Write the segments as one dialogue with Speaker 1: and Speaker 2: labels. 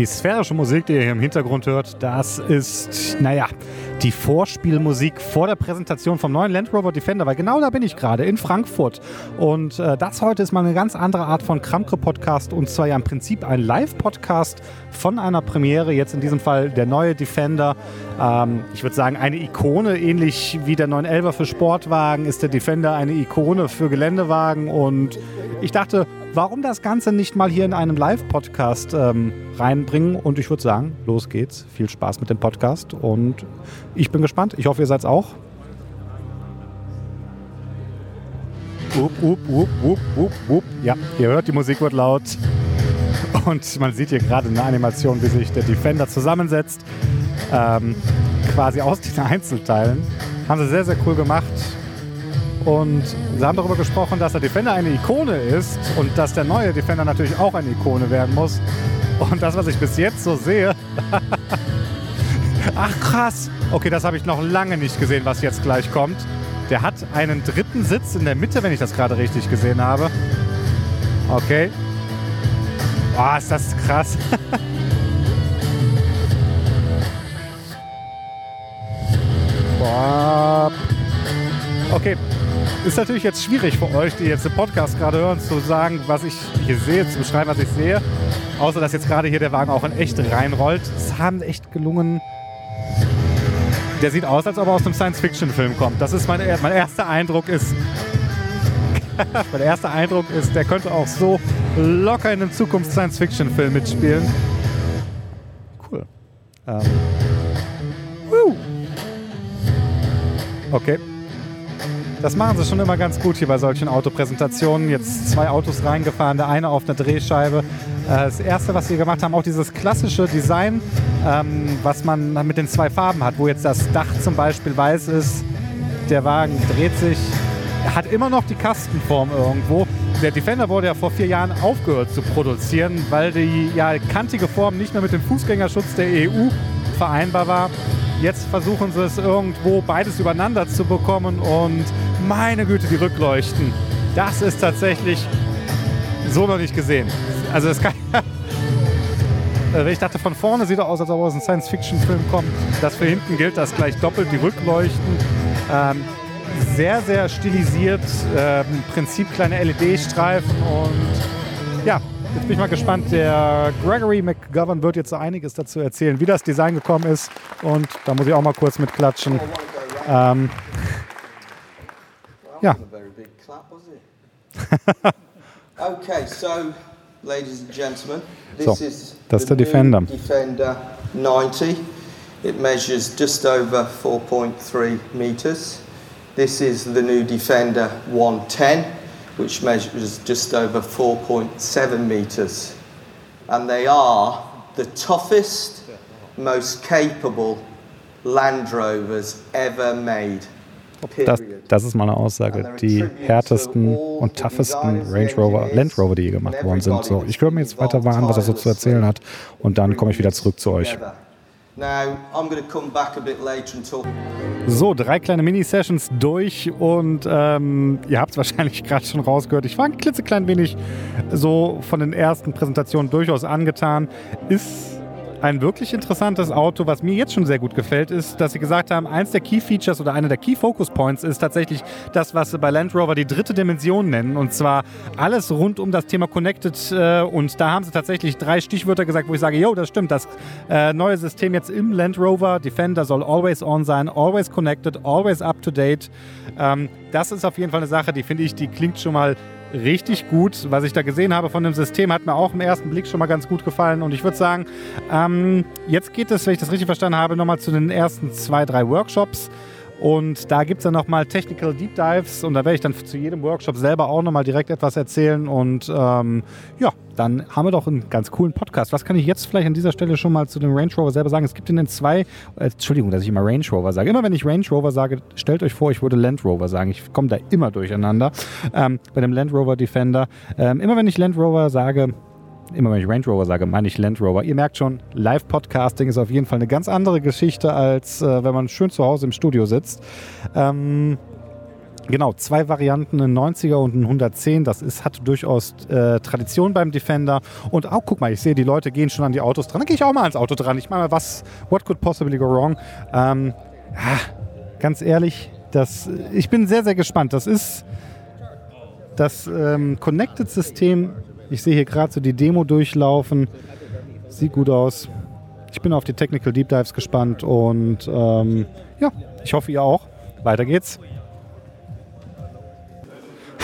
Speaker 1: Die sphärische Musik, die ihr hier im Hintergrund hört, das ist, naja, die Vorspielmusik vor der Präsentation vom neuen Land Rover Defender, weil genau da bin ich gerade in Frankfurt. Und äh, das heute ist mal eine ganz andere Art von Kramke-Podcast und zwar ja im Prinzip ein Live-Podcast von einer Premiere, jetzt in diesem Fall der neue Defender. Ähm, ich würde sagen, eine Ikone, ähnlich wie der 911er für Sportwagen, ist der Defender eine Ikone für Geländewagen und ich dachte, warum das Ganze nicht mal hier in einem Live-Podcast ähm, reinbringen? Und ich würde sagen, los geht's. Viel Spaß mit dem Podcast und ich bin gespannt. Ich hoffe, ihr seid auch. Up, up, up, up, up, up. Ja, ihr hört, die Musik wird laut. Und man sieht hier gerade in der Animation, wie sich der Defender zusammensetzt. Ähm, quasi aus den Einzelteilen. Haben sie sehr, sehr cool gemacht. Und sie haben darüber gesprochen, dass der Defender eine Ikone ist und dass der neue Defender natürlich auch eine Ikone werden muss. Und das, was ich bis jetzt so sehe. Ach krass. Okay, das habe ich noch lange nicht gesehen, was jetzt gleich kommt. Der hat einen dritten Sitz in der Mitte, wenn ich das gerade richtig gesehen habe. Okay. Boah, ist das krass. Boah. Okay, ist natürlich jetzt schwierig für euch, die jetzt den Podcast gerade hören, zu sagen, was ich hier sehe, zu beschreiben, was ich sehe. Außer, dass jetzt gerade hier der Wagen auch in echt reinrollt. Es haben echt gelungen. Der sieht aus, als ob er aus einem Science-Fiction-Film kommt. Das ist mein, mein erster Eindruck ist. mein erster Eindruck ist, der könnte auch so locker in einem Zukunfts-Science-Fiction-Film mitspielen. Cool. Ähm. Okay. Das machen sie schon immer ganz gut hier bei solchen Autopräsentationen. Jetzt zwei Autos reingefahren, der eine auf einer Drehscheibe. Äh, das erste, was sie gemacht haben, auch dieses klassische Design, ähm, was man mit den zwei Farben hat, wo jetzt das Dach zum Beispiel weiß ist, der Wagen dreht sich, hat immer noch die Kastenform irgendwo. Der Defender wurde ja vor vier Jahren aufgehört zu produzieren, weil die ja, kantige Form nicht mehr mit dem Fußgängerschutz der EU vereinbar war. Jetzt versuchen sie es irgendwo beides übereinander zu bekommen und meine Güte, die Rückleuchten. Das ist tatsächlich so noch nicht gesehen. Also es kann. ich dachte, von vorne sieht er aus, als ob er aus einem Science-Fiction-Film kommt. Das für hinten gilt das gleich doppelt, die Rückleuchten. Ähm, sehr, sehr stilisiert. Äh, Im Prinzip kleine LED-Streifen und ja, Jetzt bin ich mal gespannt. Der Gregory McGovern wird jetzt so einiges dazu erzählen, wie das Design gekommen ist. Und da muss ich auch mal kurz mit klatschen. Ähm, ja.
Speaker 2: okay, so, ladies and gentlemen,
Speaker 1: this so, is das ist der Defender.
Speaker 2: Defender 90. It measures just over 4.3 meters. This is the new Defender 110, which measures just over 4.7 meters. And they are the toughest, most capable Land Rovers ever made.
Speaker 1: Das, das, ist meine Aussage. Die härtesten und toughesten Range Rover, Land Rover, die hier gemacht worden sind. So, ich höre mir jetzt weiter mal an, was er so zu erzählen hat. Und dann komme ich wieder zurück zu euch. So, drei kleine Mini-Sessions durch und ähm, ihr habt es wahrscheinlich gerade schon rausgehört. Ich war ein klitzeklein wenig so von den ersten Präsentationen durchaus angetan. Ist ein wirklich interessantes Auto, was mir jetzt schon sehr gut gefällt, ist, dass sie gesagt haben, eins der Key Features oder einer der Key Focus Points ist tatsächlich das, was sie bei Land Rover die dritte Dimension nennen. Und zwar alles rund um das Thema Connected. Äh, und da haben sie tatsächlich drei Stichwörter gesagt, wo ich sage, jo, das stimmt. Das äh, neue System jetzt im Land Rover Defender soll always on sein, always connected, always up to date. Ähm, das ist auf jeden Fall eine Sache, die finde ich, die klingt schon mal richtig gut. Was ich da gesehen habe von dem System, hat mir auch im ersten Blick schon mal ganz gut gefallen. Und ich würde sagen, ähm, jetzt geht es, wenn ich das richtig verstanden habe, nochmal zu den ersten zwei, drei Workshops. Und da gibt es dann nochmal Technical Deep Dives und da werde ich dann zu jedem Workshop selber auch nochmal direkt etwas erzählen. Und ähm, ja, dann haben wir doch einen ganz coolen Podcast. Was kann ich jetzt vielleicht an dieser Stelle schon mal zu dem Range Rover selber sagen? Es gibt in den zwei, äh, Entschuldigung, dass ich immer Range Rover sage. Immer wenn ich Range Rover sage, stellt euch vor, ich würde Land Rover sagen. Ich komme da immer durcheinander ähm, bei dem Land Rover Defender. Ähm, immer wenn ich Land Rover sage, immer wenn ich Range Rover sage, meine ich Land Rover. Ihr merkt schon, Live-Podcasting ist auf jeden Fall eine ganz andere Geschichte, als äh, wenn man schön zu Hause im Studio sitzt. Ähm, Genau, zwei Varianten, ein 90er und ein 110. Das ist, hat durchaus äh, Tradition beim Defender. Und auch, guck mal, ich sehe, die Leute gehen schon an die Autos dran. Dann gehe ich auch mal ans Auto dran. Ich meine was, what could possibly go wrong? Ähm, ja, ganz ehrlich, das, ich bin sehr, sehr gespannt. Das ist das ähm, Connected-System. Ich sehe hier gerade so die Demo durchlaufen. Sieht gut aus. Ich bin auf die Technical Deep Dives gespannt und ähm, ja, ich hoffe ihr auch. Weiter geht's.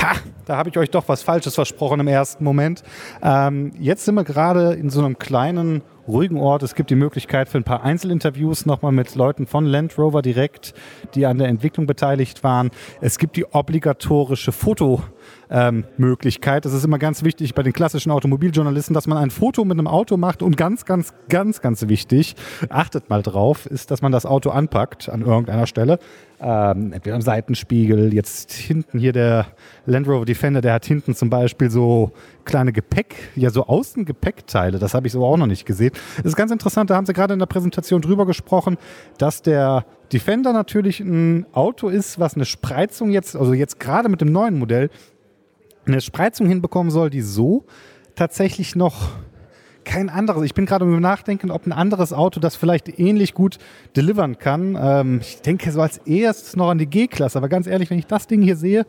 Speaker 1: Ha, da habe ich euch doch was Falsches versprochen im ersten Moment. Ähm, jetzt sind wir gerade in so einem kleinen, ruhigen Ort. Es gibt die Möglichkeit für ein paar Einzelinterviews nochmal mit Leuten von Land Rover direkt, die an der Entwicklung beteiligt waren. Es gibt die obligatorische Foto- ähm, Möglichkeit. Das ist immer ganz wichtig bei den klassischen Automobiljournalisten, dass man ein Foto mit einem Auto macht und ganz, ganz, ganz, ganz wichtig, achtet mal drauf, ist, dass man das Auto anpackt an irgendeiner Stelle. Ähm, entweder am Seitenspiegel, jetzt hinten hier der Land Rover Defender, der hat hinten zum Beispiel so kleine Gepäck, ja so Außengepäckteile, das habe ich so auch noch nicht gesehen. Das ist ganz interessant, da haben sie gerade in der Präsentation drüber gesprochen, dass der Defender natürlich ein Auto ist, was eine Spreizung jetzt, also jetzt gerade mit dem neuen Modell, eine Spreizung hinbekommen soll, die so tatsächlich noch kein anderes. Ich bin gerade im Nachdenken, ob ein anderes Auto das vielleicht ähnlich gut delivern kann. Ähm, ich denke so als erstes noch an die G-Klasse. Aber ganz ehrlich, wenn ich das Ding hier sehe,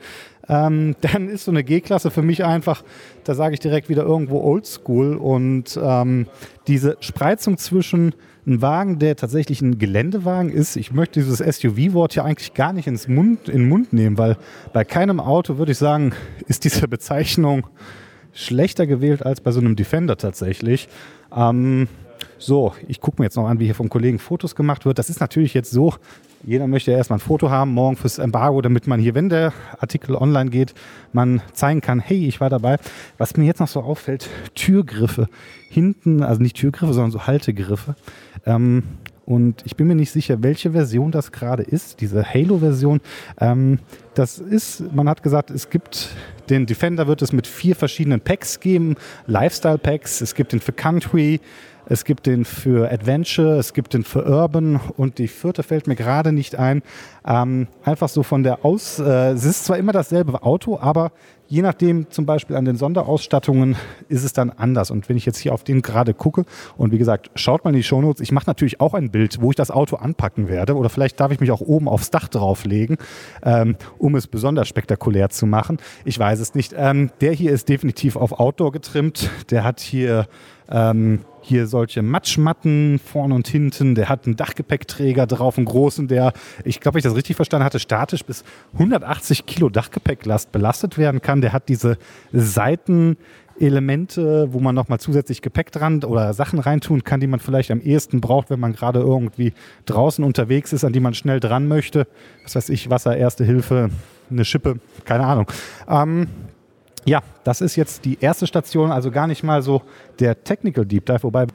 Speaker 1: ähm, dann ist so eine G-Klasse für mich einfach, da sage ich direkt wieder irgendwo Oldschool. Und ähm, diese Spreizung zwischen einem Wagen, der tatsächlich ein Geländewagen ist, ich möchte dieses SUV-Wort ja eigentlich gar nicht ins Mund, in den Mund nehmen, weil bei keinem Auto würde ich sagen, ist diese Bezeichnung schlechter gewählt als bei so einem Defender tatsächlich. Ähm, so, ich gucke mir jetzt noch an, wie hier vom Kollegen Fotos gemacht wird. Das ist natürlich jetzt so, jeder möchte ja erstmal ein Foto haben, morgen fürs Embargo, damit man hier, wenn der Artikel online geht, man zeigen kann, hey, ich war dabei. Was mir jetzt noch so auffällt, Türgriffe hinten, also nicht Türgriffe, sondern so Haltegriffe. Ähm, und ich bin mir nicht sicher, welche Version das gerade ist, diese Halo-Version. Ähm, das ist, man hat gesagt, es gibt den Defender wird es mit vier verschiedenen Packs geben, Lifestyle-Packs. Es gibt den für Country, es gibt den für Adventure, es gibt den für Urban und die vierte fällt mir gerade nicht ein. Ähm, einfach so von der Aus, äh, es ist zwar immer dasselbe Auto, aber je nachdem zum Beispiel an den Sonderausstattungen ist es dann anders. Und wenn ich jetzt hier auf den gerade gucke und wie gesagt, schaut mal in die Shownotes, ich mache natürlich auch ein Bild, wo ich das Auto anpacken werde oder vielleicht darf ich mich auch oben aufs Dach drauflegen, ähm, um es besonders spektakulär zu machen. Ich weiß es nicht. Ähm, der hier ist definitiv auf Outdoor getrimmt. Der hat hier ähm, hier solche Matschmatten vorne und hinten. Der hat einen Dachgepäckträger drauf, einen großen, der, ich glaube, ich das richtig verstanden hatte, statisch bis 180 Kilo Dachgepäcklast belastet werden kann. Der hat diese Seitenelemente, wo man nochmal zusätzlich Gepäck dran oder Sachen reintun kann, die man vielleicht am ehesten braucht, wenn man gerade irgendwie draußen unterwegs ist, an die man schnell dran möchte. Was weiß ich, Wasser, Erste Hilfe, eine Schippe, keine Ahnung. Ähm, ja, das ist jetzt die erste Station, also gar nicht mal so der Technical Deep Dive, wobei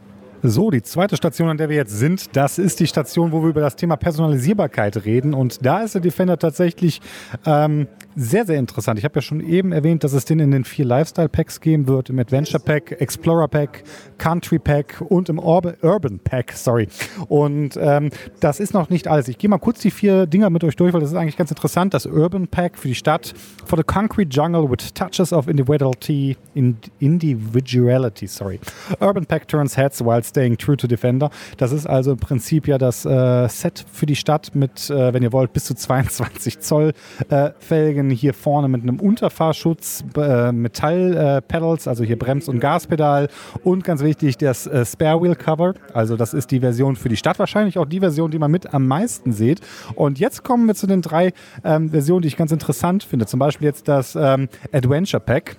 Speaker 1: so, die zweite Station, an der wir jetzt sind, das ist die Station, wo wir über das Thema Personalisierbarkeit reden. Und da ist der Defender tatsächlich ähm, sehr, sehr interessant. Ich habe ja schon eben erwähnt, dass es den in den vier Lifestyle-Packs geben wird, im Adventure Pack, Explorer Pack, Country Pack und im Orb Urban Pack, sorry. Und ähm, das ist noch nicht alles. Ich gehe mal kurz die vier Dinger mit euch durch, weil das ist eigentlich ganz interessant. Das Urban Pack für die Stadt, for the concrete jungle with touches of individuality, individuality, sorry. Urban Pack turns heads while Staying True to Defender. Das ist also im Prinzip ja das äh, Set für die Stadt mit, äh, wenn ihr wollt, bis zu 22 Zoll äh, Felgen. Hier vorne mit einem Unterfahrschutz, äh, Metall-Pedals, also hier Brems- und Gaspedal. Und ganz wichtig, das äh, Spare Wheel Cover. Also das ist die Version für die Stadt, wahrscheinlich auch die Version, die man mit am meisten sieht. Und jetzt kommen wir zu den drei ähm, Versionen, die ich ganz interessant finde. Zum Beispiel jetzt das ähm, Adventure Pack.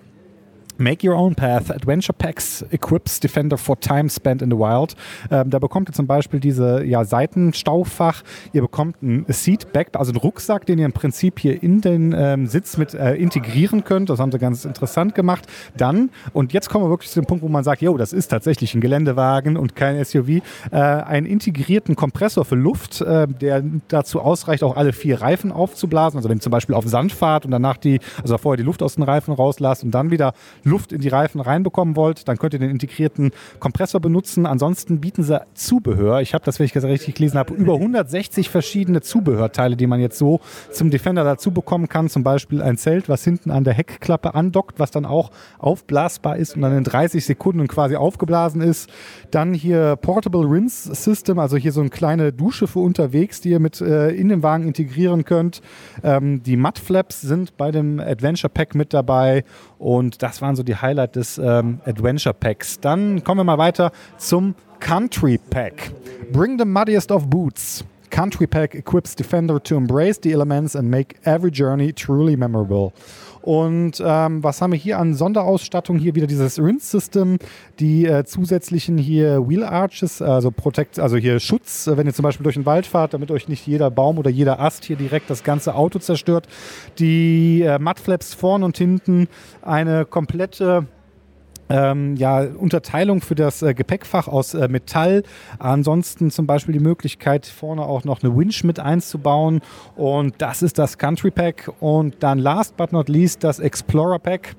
Speaker 1: Make Your Own Path, Adventure Packs equips Defender for Time Spent in the Wild. Ähm, da bekommt ihr zum Beispiel diese ja, Seitenstaufach. Ihr bekommt ein Seatback, also einen Rucksack, den ihr im Prinzip hier in den ähm, Sitz mit äh, integrieren könnt. Das haben sie ganz interessant gemacht. Dann, und jetzt kommen wir wirklich zu dem Punkt, wo man sagt, jo, das ist tatsächlich ein Geländewagen und kein SUV, äh, einen integrierten Kompressor für Luft, äh, der dazu ausreicht, auch alle vier Reifen aufzublasen. Also wenn ihr zum Beispiel auf Sand fahrt und danach die, also vorher die Luft aus den Reifen rauslasst und dann wieder Luft Luft in die Reifen reinbekommen wollt, dann könnt ihr den integrierten Kompressor benutzen. Ansonsten bieten sie Zubehör. Ich habe das, wenn ich das richtig gelesen habe, über 160 verschiedene Zubehörteile, die man jetzt so zum Defender dazu bekommen kann. Zum Beispiel ein Zelt, was hinten an der Heckklappe andockt, was dann auch aufblasbar ist und dann in 30 Sekunden quasi aufgeblasen ist. Dann hier Portable Rinse System, also hier so eine kleine Dusche für unterwegs, die ihr mit äh, in den Wagen integrieren könnt. Ähm, die Mudflaps sind bei dem Adventure Pack mit dabei und das waren so die Highlights des ähm, Adventure Packs. Dann kommen wir mal weiter zum Country Pack. Bring the muddiest of boots. Country Pack equips Defender to embrace the elements and make every journey truly memorable. Und ähm, was haben wir hier an Sonderausstattung? Hier wieder dieses Rinse-System, die äh, zusätzlichen hier Wheel Arches, also Protect, also hier Schutz, äh, wenn ihr zum Beispiel durch den Wald fahrt, damit euch nicht jeder Baum oder jeder Ast hier direkt das ganze Auto zerstört. Die äh, Mudflaps vorn und hinten, eine komplette ähm, ja, Unterteilung für das äh, Gepäckfach aus äh, Metall. Ansonsten zum Beispiel die Möglichkeit, vorne auch noch eine Winch mit einzubauen. Und das ist das Country Pack. Und dann last but not least das Explorer Pack.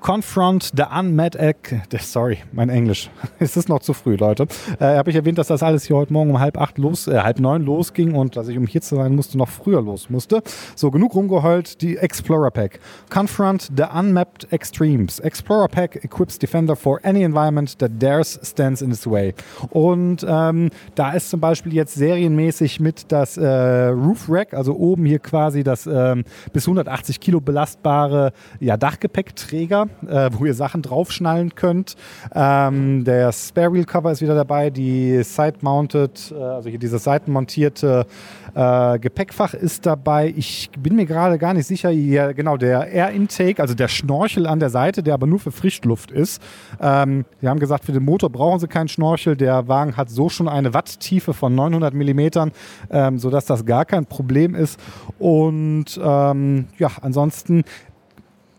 Speaker 1: Confront the Unmet Egg. Sorry, mein Englisch. es ist noch zu früh, Leute. Äh, Habe ich erwähnt, dass das alles hier heute Morgen um halb acht los, äh, halb neun losging und dass ich um hier zu sein musste, noch früher los musste. So, genug rumgeheult. Die Explorer Pack. Confront the Unmapped Extremes. Explorer Pack equips Defender for any environment that dares stands in its way. Und ähm, da ist zum Beispiel jetzt serienmäßig mit das äh, Roof Rack, also oben hier quasi das ähm, bis 180 Kilo belastbare ja, Dachgepäckträger äh, wo ihr Sachen draufschnallen könnt. Ähm, der Spare Wheel Cover ist wieder dabei, die Side-Mounted, äh, also hier dieses seitenmontierte äh, Gepäckfach ist dabei. Ich bin mir gerade gar nicht sicher, ja, genau, der Air Intake, also der Schnorchel an der Seite, der aber nur für Frischluft ist. Ähm, sie haben gesagt, für den Motor brauchen sie keinen Schnorchel. Der Wagen hat so schon eine Watttiefe von 900 Millimetern, ähm, sodass das gar kein Problem ist. Und ähm, ja, ansonsten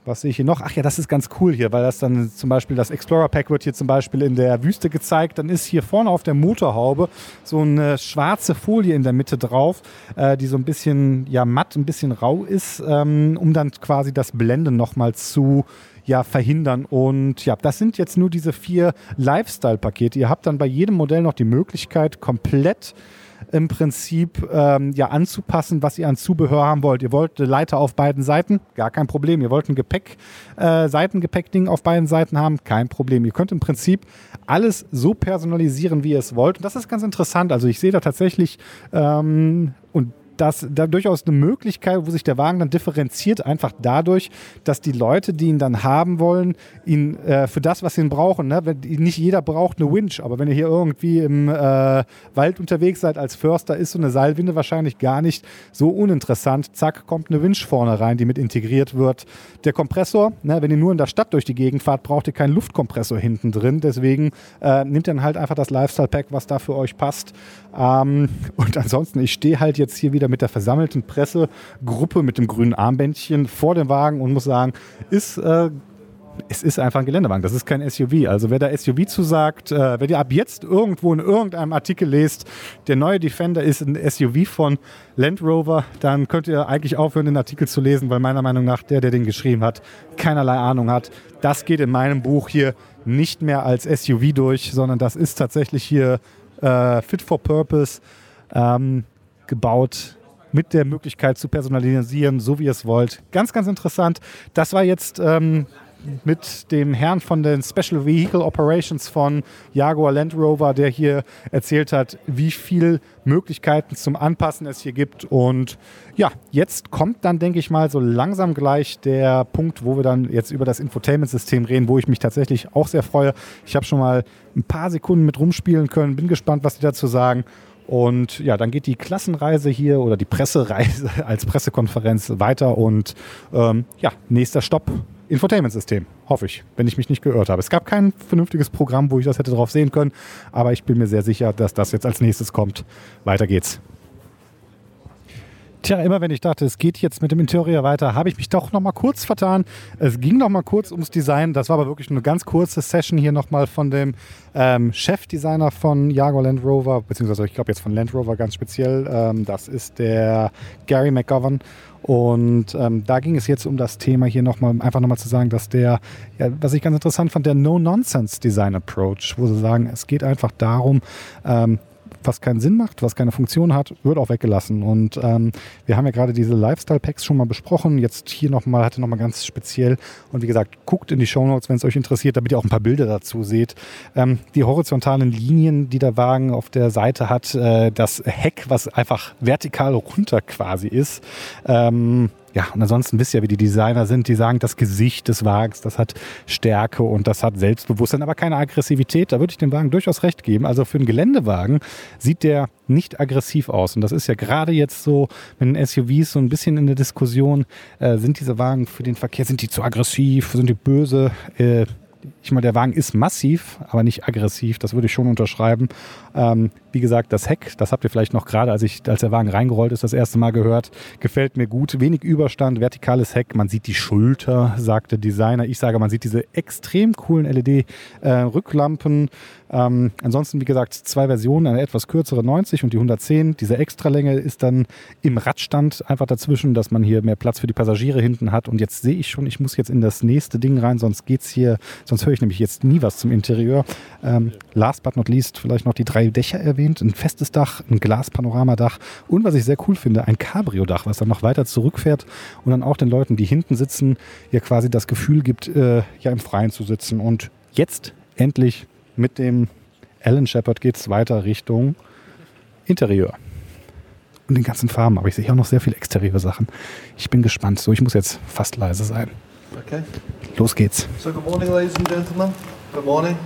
Speaker 1: was sehe ich hier noch? Ach ja, das ist ganz cool hier, weil das dann zum Beispiel das Explorer Pack wird hier zum Beispiel in der Wüste gezeigt. Dann ist hier vorne auf der Motorhaube so eine schwarze Folie in der Mitte drauf, äh, die so ein bisschen ja matt, ein bisschen rau ist, ähm, um dann quasi das Blenden nochmal zu ja, verhindern. Und ja, das sind jetzt nur diese vier Lifestyle-Pakete. Ihr habt dann bei jedem Modell noch die Möglichkeit, komplett im Prinzip ähm, ja anzupassen, was ihr an Zubehör haben wollt. Ihr wollt Leiter auf beiden Seiten, gar kein Problem. Ihr wollt ein Gepäck, äh, Seitengepäckding auf beiden Seiten haben, kein Problem. Ihr könnt im Prinzip alles so personalisieren, wie ihr es wollt. Und das ist ganz interessant. Also ich sehe da tatsächlich ähm, dass da durchaus eine Möglichkeit, wo sich der Wagen dann differenziert, einfach dadurch, dass die Leute, die ihn dann haben wollen, ihn äh, für das, was sie ihn brauchen, ne? nicht jeder braucht eine Winch, aber wenn ihr hier irgendwie im äh, Wald unterwegs seid als Förster, ist so eine Seilwinde wahrscheinlich gar nicht so uninteressant. Zack, kommt eine Winch vorne rein, die mit integriert wird. Der Kompressor, ne? wenn ihr nur in der Stadt durch die Gegend fahrt, braucht ihr keinen Luftkompressor hinten drin. Deswegen äh, nimmt dann halt einfach das Lifestyle-Pack, was da für euch passt. Ähm, und ansonsten, ich stehe halt jetzt hier wieder mit der versammelten Pressegruppe mit dem grünen Armbändchen vor dem Wagen und muss sagen, ist äh, es ist einfach ein Geländewagen. Das ist kein SUV. Also wer da SUV zu sagt, äh, wenn ihr ab jetzt irgendwo in irgendeinem Artikel lest, der neue Defender ist ein SUV von Land Rover, dann könnt ihr eigentlich aufhören, den Artikel zu lesen, weil meiner Meinung nach der, der den geschrieben hat, keinerlei Ahnung hat. Das geht in meinem Buch hier nicht mehr als SUV durch, sondern das ist tatsächlich hier äh, fit for purpose ähm, gebaut mit der Möglichkeit zu personalisieren, so wie ihr es wollt. Ganz, ganz interessant. Das war jetzt ähm, mit dem Herrn von den Special Vehicle Operations von Jaguar Land Rover, der hier erzählt hat, wie viele Möglichkeiten zum Anpassen es hier gibt. Und ja, jetzt kommt dann, denke ich mal, so langsam gleich der Punkt, wo wir dann jetzt über das Infotainment-System reden, wo ich mich tatsächlich auch sehr freue. Ich habe schon mal ein paar Sekunden mit rumspielen können, bin gespannt, was die dazu sagen. Und ja, dann geht die Klassenreise hier oder die Pressereise als Pressekonferenz weiter und ähm, ja, nächster Stopp. Infotainment-System, hoffe ich, wenn ich mich nicht geirrt habe. Es gab kein vernünftiges Programm, wo ich das hätte drauf sehen können, aber ich bin mir sehr sicher, dass das jetzt als nächstes kommt. Weiter geht's. Tja, immer wenn ich dachte, es geht jetzt mit dem Interieur weiter, habe ich mich doch noch mal kurz vertan. Es ging noch mal kurz ums Design. Das war aber wirklich eine ganz kurze Session hier noch mal von dem ähm, Chefdesigner von Jaguar Land Rover, beziehungsweise ich glaube jetzt von Land Rover ganz speziell. Ähm, das ist der Gary McGovern. Und ähm, da ging es jetzt um das Thema hier nochmal, einfach nochmal zu sagen, dass der, ja, was ich ganz interessant fand, der No-Nonsense-Design-Approach, wo sie sagen, es geht einfach darum, ähm, was keinen Sinn macht, was keine Funktion hat, wird auch weggelassen. Und ähm, wir haben ja gerade diese Lifestyle-Packs schon mal besprochen. Jetzt hier nochmal, hatte nochmal ganz speziell. Und wie gesagt, guckt in die Shownotes, wenn es euch interessiert, damit ihr auch ein paar Bilder dazu seht. Ähm, die horizontalen Linien, die der Wagen auf der Seite hat, äh, das Heck, was einfach vertikal runter quasi ist. Ähm, ja, und ansonsten wisst ihr, wie die Designer sind. Die sagen, das Gesicht des Wagens, das hat Stärke und das hat Selbstbewusstsein, aber keine Aggressivität. Da würde ich dem Wagen durchaus recht geben. Also für einen Geländewagen sieht der nicht aggressiv aus. Und das ist ja gerade jetzt so mit den SUVs so ein bisschen in der Diskussion. Äh, sind diese Wagen für den Verkehr, sind die zu aggressiv, sind die böse? Äh, ich meine, der Wagen ist massiv, aber nicht aggressiv. Das würde ich schon unterschreiben. Ähm, wie gesagt, das Heck, das habt ihr vielleicht noch gerade, als, als der Wagen reingerollt ist, das erste Mal gehört. Gefällt mir gut. Wenig Überstand, vertikales Heck. Man sieht die Schulter, sagt der Designer. Ich sage, man sieht diese extrem coolen LED-Rücklampen. Äh, ähm, ansonsten, wie gesagt, zwei Versionen, eine etwas kürzere 90 und die 110. Diese Extralänge ist dann im Radstand einfach dazwischen, dass man hier mehr Platz für die Passagiere hinten hat. Und jetzt sehe ich schon, ich muss jetzt in das nächste Ding rein, sonst geht's hier, sonst höre ich nämlich jetzt nie was zum Interieur. Ähm, last but not least, vielleicht noch die drei Dächer erwähnt. Ein festes Dach, ein Glaspanoramadach und was ich sehr cool finde, ein Cabrio-Dach, was dann noch weiter zurückfährt und dann auch den Leuten, die hinten sitzen, ja quasi das Gefühl gibt, äh, ja im Freien zu sitzen. Und jetzt endlich mit dem Alan Shepard geht es weiter Richtung Interieur. Und den ganzen Farben, aber ich sehe auch noch sehr viele exteriore Sachen. Ich bin gespannt. So, ich muss jetzt fast leise sein. Okay. Los geht's.
Speaker 3: So, good morning, ladies and gentlemen. Good morning.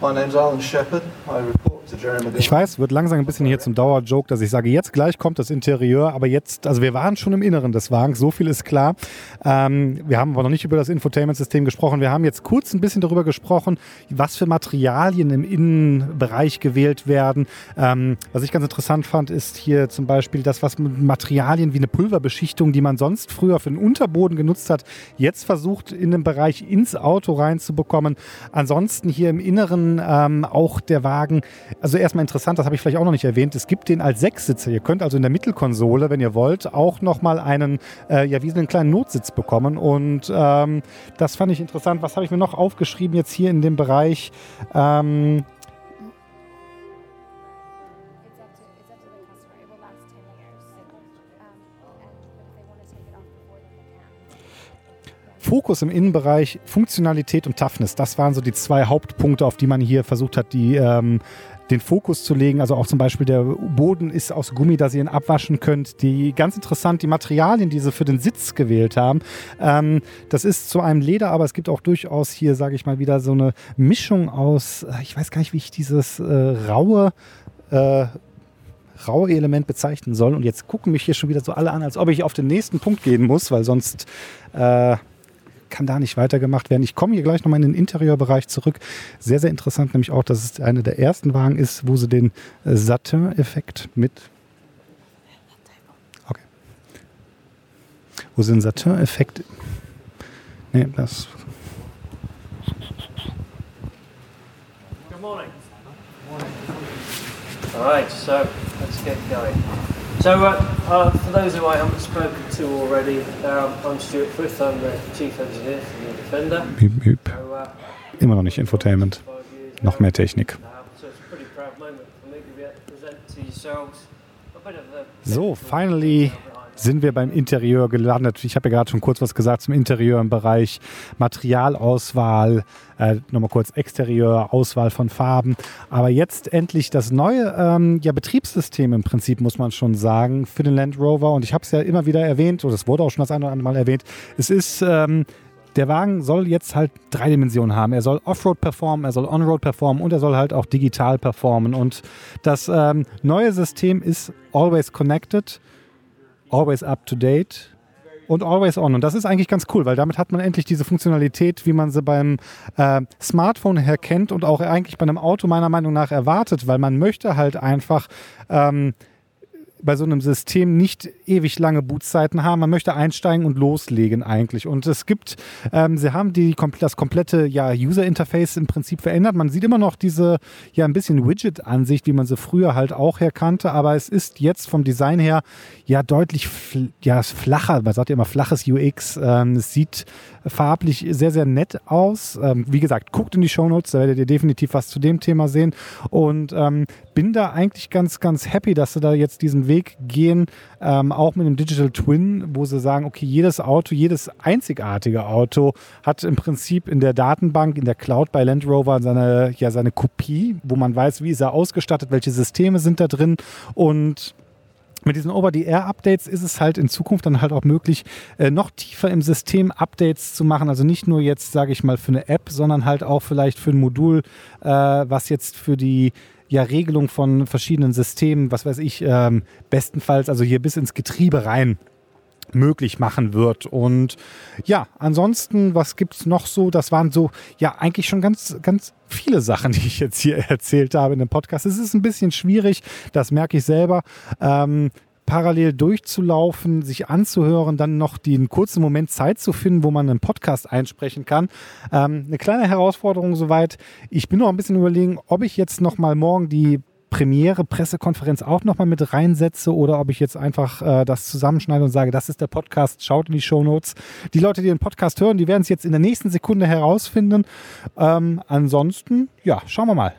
Speaker 3: My name's Alan Shepard. I
Speaker 1: ich weiß, wird langsam ein bisschen hier zum Dauerjoke, dass ich sage, jetzt gleich kommt das Interieur, aber jetzt, also wir waren schon im Inneren des Wagens, so viel ist klar. Ähm, wir haben aber noch nicht über das Infotainment-System gesprochen. Wir haben jetzt kurz ein bisschen darüber gesprochen, was für Materialien im Innenbereich gewählt werden. Ähm, was ich ganz interessant fand, ist hier zum Beispiel das, was mit Materialien wie eine Pulverbeschichtung, die man sonst früher für den Unterboden genutzt hat, jetzt versucht in den Bereich ins Auto reinzubekommen. Ansonsten hier im Inneren ähm, auch der Wagen also erstmal interessant, das habe ich vielleicht auch noch nicht erwähnt, es gibt den als Sechssitzer. Ihr könnt also in der Mittelkonsole, wenn ihr wollt, auch nochmal einen, äh, ja, wie einen kleinen Notsitz bekommen. Und ähm, das fand ich interessant. Was habe ich mir noch aufgeschrieben jetzt hier in dem Bereich? Ähm, Fokus im Innenbereich, Funktionalität und Toughness, das waren so die zwei Hauptpunkte, auf die man hier versucht hat, die ähm, den Fokus zu legen. Also auch zum Beispiel der Boden ist aus Gummi, dass ihr ihn abwaschen könnt. Die ganz interessant, die Materialien, die sie für den Sitz gewählt haben. Ähm, das ist zu einem Leder, aber es gibt auch durchaus hier, sage ich mal, wieder so eine Mischung aus, äh, ich weiß gar nicht, wie ich dieses äh, raue äh, raue Element bezeichnen soll. Und jetzt gucken mich hier schon wieder so alle an, als ob ich auf den nächsten Punkt gehen muss, weil sonst äh, kann da nicht weitergemacht werden. Ich komme hier gleich nochmal in den Interieurbereich zurück. Sehr, sehr interessant, nämlich auch, dass es einer der ersten Wagen ist, wo sie den äh, Satin-Effekt mit. Okay. Wo sie den Satin-Effekt. Ne, das.
Speaker 4: Good morning. All right, so let's get going. So, uh, uh, for those who I haven't spoken to already, um, I'm Stuart Frith, I'm the Chief Engineer for the Defender.
Speaker 1: Üb, üb. So, uh, Immer noch nicht Infotainment. Noch mehr Technik. So, finally sind wir beim Interieur gelandet. Ich habe ja gerade schon kurz was gesagt zum Interieur im Bereich Materialauswahl, äh, nochmal kurz Exterieur, Auswahl von Farben. Aber jetzt endlich das neue ähm, ja, Betriebssystem im Prinzip, muss man schon sagen, für den Land Rover. Und ich habe es ja immer wieder erwähnt, oder es wurde auch schon das eine oder andere Mal erwähnt. Es ist. Ähm, der Wagen soll jetzt halt drei Dimensionen haben. Er soll Offroad performen, er soll Onroad performen und er soll halt auch digital performen. Und das ähm, neue System ist Always Connected always up to date und always on. Und das ist eigentlich ganz cool, weil damit hat man endlich diese Funktionalität, wie man sie beim äh, Smartphone her kennt und auch eigentlich bei einem Auto meiner Meinung nach erwartet, weil man möchte halt einfach ähm, bei so einem System nicht ewig lange Bootzeiten haben. Man möchte einsteigen und loslegen eigentlich. Und es gibt, ähm, sie haben die, das komplette ja, User-Interface im Prinzip verändert. Man sieht immer noch diese ja ein bisschen Widget-Ansicht, wie man sie früher halt auch herkannte, aber es ist jetzt vom Design her ja deutlich fl ja, flacher. Man sagt ja immer flaches UX. Ähm, es sieht farblich sehr, sehr nett aus. Ähm, wie gesagt, guckt in die Shownotes, da werdet ihr definitiv was zu dem Thema sehen. Und ähm, bin da eigentlich ganz, ganz happy, dass sie da jetzt diesen Weg gehen, ähm, auch mit dem Digital Twin, wo sie sagen, okay, jedes Auto, jedes einzigartige Auto hat im Prinzip in der Datenbank, in der Cloud bei Land Rover seine, ja, seine Kopie, wo man weiß, wie ist er ausgestattet, welche Systeme sind da drin und mit diesen Over-the-Air-Updates ist es halt in Zukunft dann halt auch möglich, äh, noch tiefer im System Updates zu machen. Also nicht nur jetzt, sage ich mal, für eine App, sondern halt auch vielleicht für ein Modul, äh, was jetzt für die ja, Regelung von verschiedenen Systemen, was weiß ich, ähm, bestenfalls also hier bis ins Getriebe rein möglich machen wird. Und ja, ansonsten, was gibt es noch so? Das waren so, ja, eigentlich schon ganz, ganz viele Sachen, die ich jetzt hier erzählt habe in dem Podcast. Es ist ein bisschen schwierig, das merke ich selber. Ähm, parallel durchzulaufen, sich anzuhören, dann noch den kurzen Moment Zeit zu finden, wo man einen Podcast einsprechen kann. Ähm, eine kleine Herausforderung soweit. Ich bin noch ein bisschen überlegen, ob ich jetzt noch mal morgen die Premiere Pressekonferenz auch nochmal mit reinsetze oder ob ich jetzt einfach äh, das zusammenschneide und sage, das ist der Podcast, schaut in die Show Notes. Die Leute, die den Podcast hören, die werden es jetzt in der nächsten Sekunde herausfinden. Ähm, ansonsten, ja, schauen wir mal.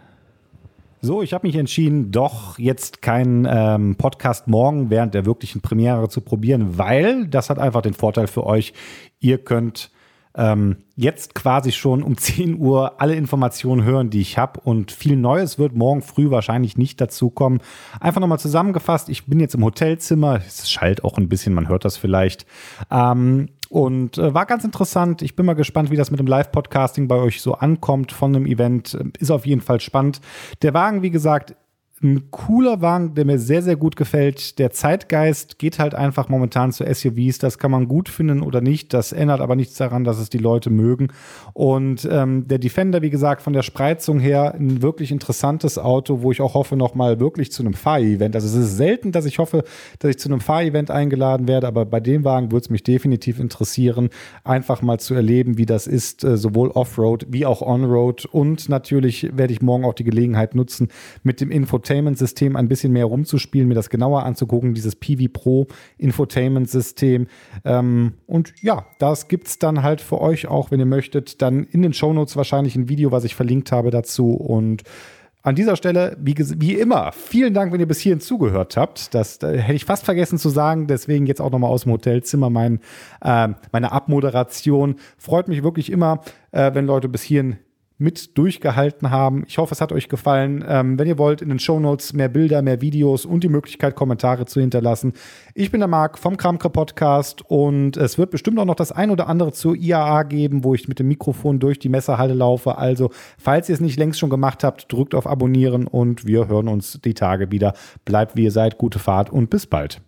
Speaker 1: So, ich habe mich entschieden, doch jetzt keinen ähm, Podcast morgen während der wirklichen Premiere zu probieren, weil das hat einfach den Vorteil für euch, ihr könnt ähm, jetzt quasi schon um 10 Uhr alle Informationen hören, die ich habe. Und viel Neues wird morgen früh wahrscheinlich nicht dazu kommen. Einfach nochmal zusammengefasst, ich bin jetzt im Hotelzimmer. Es schallt auch ein bisschen, man hört das vielleicht. Ähm, und äh, war ganz interessant. Ich bin mal gespannt, wie das mit dem Live-Podcasting bei euch so ankommt von einem Event. Ist auf jeden Fall spannend. Der Wagen, wie gesagt, ein cooler Wagen, der mir sehr, sehr gut gefällt. Der Zeitgeist geht halt einfach momentan zu SUVs. Das kann man gut finden oder nicht. Das ändert aber nichts daran, dass es die Leute mögen. Und ähm, der Defender, wie gesagt, von der Spreizung her ein wirklich interessantes Auto, wo ich auch hoffe, nochmal wirklich zu einem Fahr-Event. Also es ist selten, dass ich hoffe, dass ich zu einem Fahr-Event eingeladen werde, aber bei dem Wagen würde es mich definitiv interessieren, einfach mal zu erleben, wie das ist, äh, sowohl Offroad wie auch Onroad. Und natürlich werde ich morgen auch die Gelegenheit nutzen, mit dem Infotainment Infotainment-System ein bisschen mehr rumzuspielen, mir das genauer anzugucken, dieses PV Pro Infotainment-System. Ähm, und ja, das gibt es dann halt für euch auch, wenn ihr möchtet, dann in den Shownotes wahrscheinlich ein Video, was ich verlinkt habe dazu. Und an dieser Stelle, wie, wie, immer, vielen Dank, wenn ihr bis hierhin zugehört habt. Das, das hätte ich fast vergessen zu sagen. Deswegen jetzt auch nochmal aus dem Hotelzimmer mein, äh, meine Abmoderation. Freut mich wirklich immer, äh, wenn Leute bis hierhin mit durchgehalten haben. Ich hoffe, es hat euch gefallen. Ähm, wenn ihr wollt, in den Show Notes mehr Bilder, mehr Videos und die Möglichkeit, Kommentare zu hinterlassen. Ich bin der Marc vom Kramke Podcast und es wird bestimmt auch noch das ein oder andere zur IAA geben, wo ich mit dem Mikrofon durch die Messerhalle laufe. Also, falls ihr es nicht längst schon gemacht habt, drückt auf Abonnieren und wir hören uns die Tage wieder. Bleibt wie ihr seid, gute Fahrt und bis bald.